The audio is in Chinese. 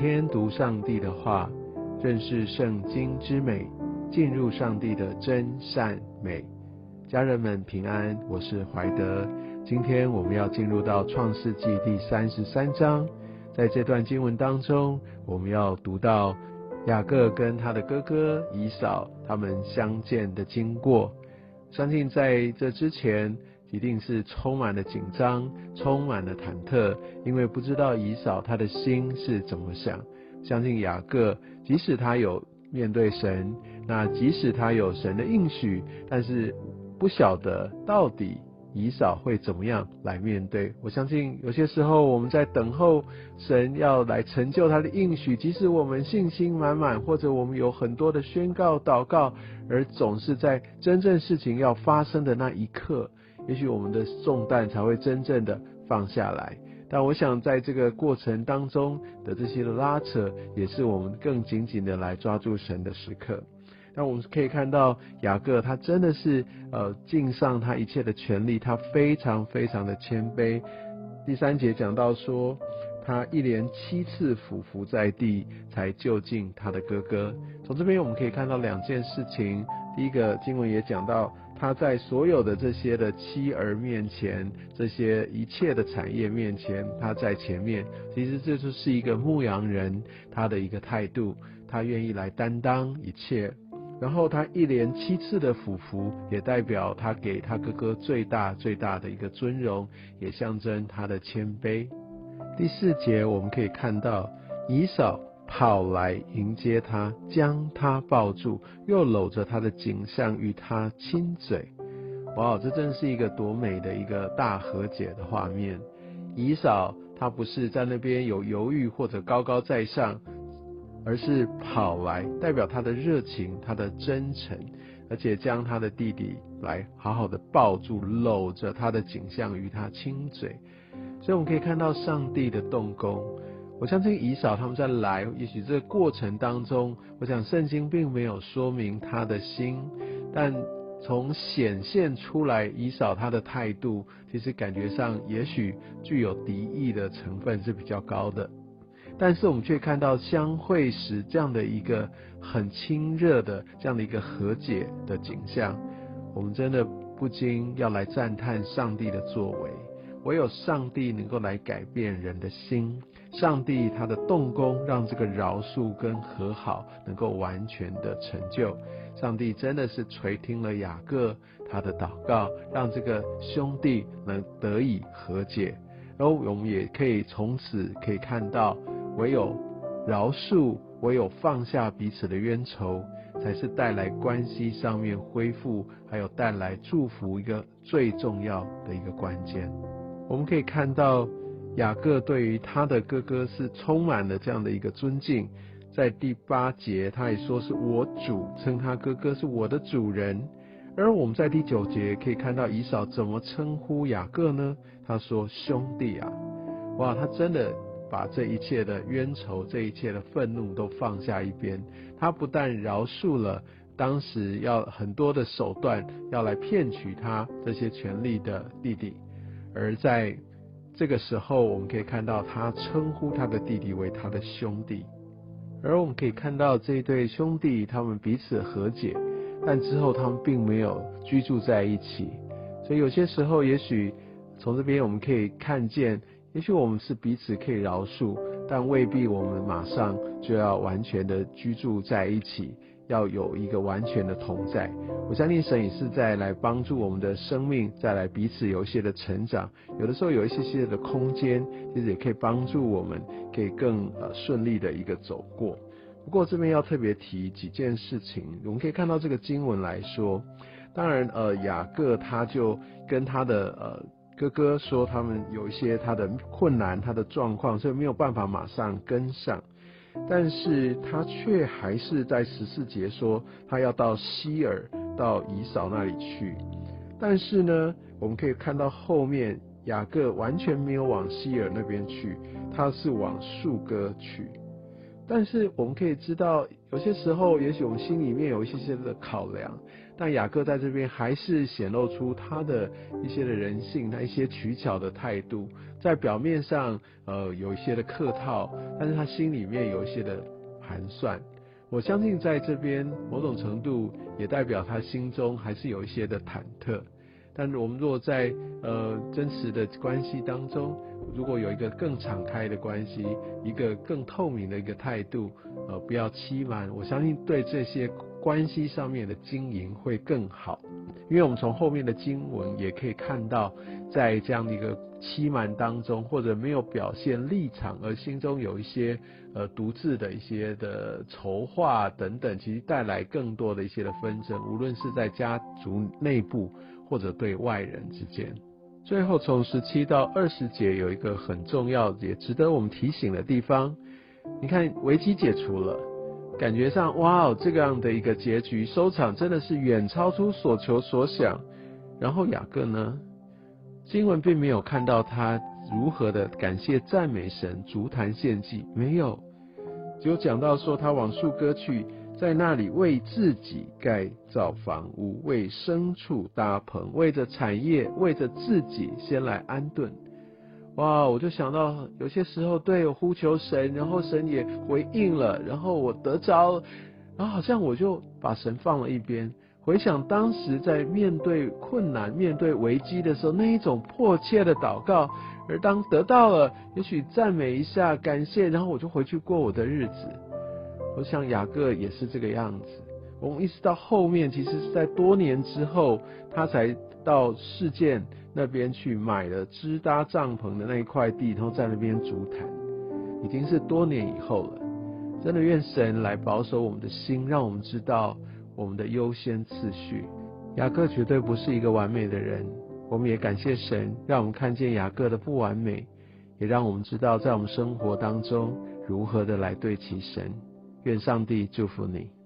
天读上帝的话，认识圣经之美，进入上帝的真善美。家人们平安，我是怀德。今天我们要进入到创世纪第三十三章，在这段经文当中，我们要读到雅各跟他的哥哥以扫他们相见的经过。相信在这之前。一定是充满了紧张，充满了忐忑，因为不知道以扫他的心是怎么想。相信雅各，即使他有面对神，那即使他有神的应许，但是不晓得到底以扫会怎么样来面对。我相信有些时候我们在等候神要来成就他的应许，即使我们信心满满，或者我们有很多的宣告祷告，而总是在真正事情要发生的那一刻。也许我们的重担才会真正的放下来，但我想在这个过程当中的这些的拉扯，也是我们更紧紧的来抓住神的时刻。那我们可以看到雅各，他真的是呃尽上他一切的全力，他非常非常的谦卑。第三节讲到说，他一连七次俯伏在地，才就近他的哥哥。从这边我们可以看到两件事情，第一个经文也讲到。他在所有的这些的妻儿面前，这些一切的产业面前，他在前面。其实这就是一个牧羊人他的一个态度，他愿意来担当一切。然后他一连七次的俯伏，也代表他给他哥哥最大最大的一个尊荣，也象征他的谦卑。第四节我们可以看到以扫。跑来迎接他，将他抱住，又搂着他的颈项与他亲嘴。哇，这真是一个多美的一个大和解的画面。姨嫂她不是在那边有犹豫或者高高在上，而是跑来，代表她的热情、她的真诚，而且将她的弟弟来好好的抱住，搂着他的颈项与他亲嘴。所以我们可以看到上帝的动工。我相信以扫他们在来，也许这个过程当中，我想圣经并没有说明他的心，但从显现出来以扫他的态度，其实感觉上也许具有敌意的成分是比较高的。但是我们却看到相会时这样的一个很亲热的这样的一个和解的景象，我们真的不禁要来赞叹上帝的作为。唯有上帝能够来改变人的心，上帝他的动工让这个饶恕跟和好能够完全的成就。上帝真的是垂听了雅各他的祷告，让这个兄弟能得以和解。然后我们也可以从此可以看到，唯有饶恕，唯有放下彼此的冤仇，才是带来关系上面恢复，还有带来祝福一个最重要的一个关键。我们可以看到雅各对于他的哥哥是充满了这样的一个尊敬，在第八节他也说是我主，称他哥哥是我的主人。而我们在第九节可以看到以扫怎么称呼雅各呢？他说兄弟啊，哇，他真的把这一切的冤仇、这一切的愤怒都放下一边，他不但饶恕了当时要很多的手段要来骗取他这些权利的弟弟。而在这个时候，我们可以看到他称呼他的弟弟为他的兄弟，而我们可以看到这一对兄弟他们彼此和解，但之后他们并没有居住在一起。所以有些时候，也许从这边我们可以看见，也许我们是彼此可以饶恕，但未必我们马上就要完全的居住在一起。要有一个完全的同在，我相信神也是在来帮助我们的生命，再来彼此有一些的成长。有的时候有一些些的空间，其实也可以帮助我们，可以更呃顺利的一个走过。不过这边要特别提几件事情，我们可以看到这个经文来说，当然呃雅各他就跟他的呃哥哥说，他们有一些他的困难，他的状况，所以没有办法马上跟上。但是他却还是在十四节说他要到希尔到以扫那里去，但是呢，我们可以看到后面雅各完全没有往希尔那边去，他是往树哥去。但是我们可以知道有些时候，也许我们心里面有一些些的考量，但雅各在这边还是显露出他的一些的人性，他一些取巧的态度，在表面上呃有一些的客套，但是他心里面有一些的盘算。我相信在这边某种程度也代表他心中还是有一些的忐忑。但是我们若在呃真实的关系当中，如果有一个更敞开的关系，一个更透明的一个态度，呃，不要欺瞒，我相信对这些关系上面的经营会更好。因为我们从后面的经文也可以看到，在这样的一个欺瞒当中，或者没有表现立场，而心中有一些呃独自的一些的筹划等等，其实带来更多的一些的纷争，无论是在家族内部或者对外人之间。最后，从十七到二十节有一个很重要也值得我们提醒的地方。你看，危机解除了，感觉上，哇哦，这样的一个结局收场真的是远超出所求所想。然后雅各呢，经文并没有看到他如何的感谢赞美神，足坛献祭，没有，只有讲到说他往树歌去。在那里为自己盖造房屋，为牲畜搭棚，为着产业，为着自己先来安顿。哇！我就想到有些时候，对我呼求神，然后神也回应了，然后我得着，然后好像我就把神放了一边。回想当时在面对困难、面对危机的时候，那一种迫切的祷告，而当得到了，也许赞美一下、感谢，然后我就回去过我的日子。我想雅各也是这个样子。我们一直到后面，其实是在多年之后，他才到事件那边去买了支搭帐篷的那一块地，然后在那边足坛，已经是多年以后了。真的愿神来保守我们的心，让我们知道我们的优先次序。雅各绝对不是一个完美的人，我们也感谢神，让我们看见雅各的不完美，也让我们知道在我们生活当中如何的来对齐神。愿上帝祝福你。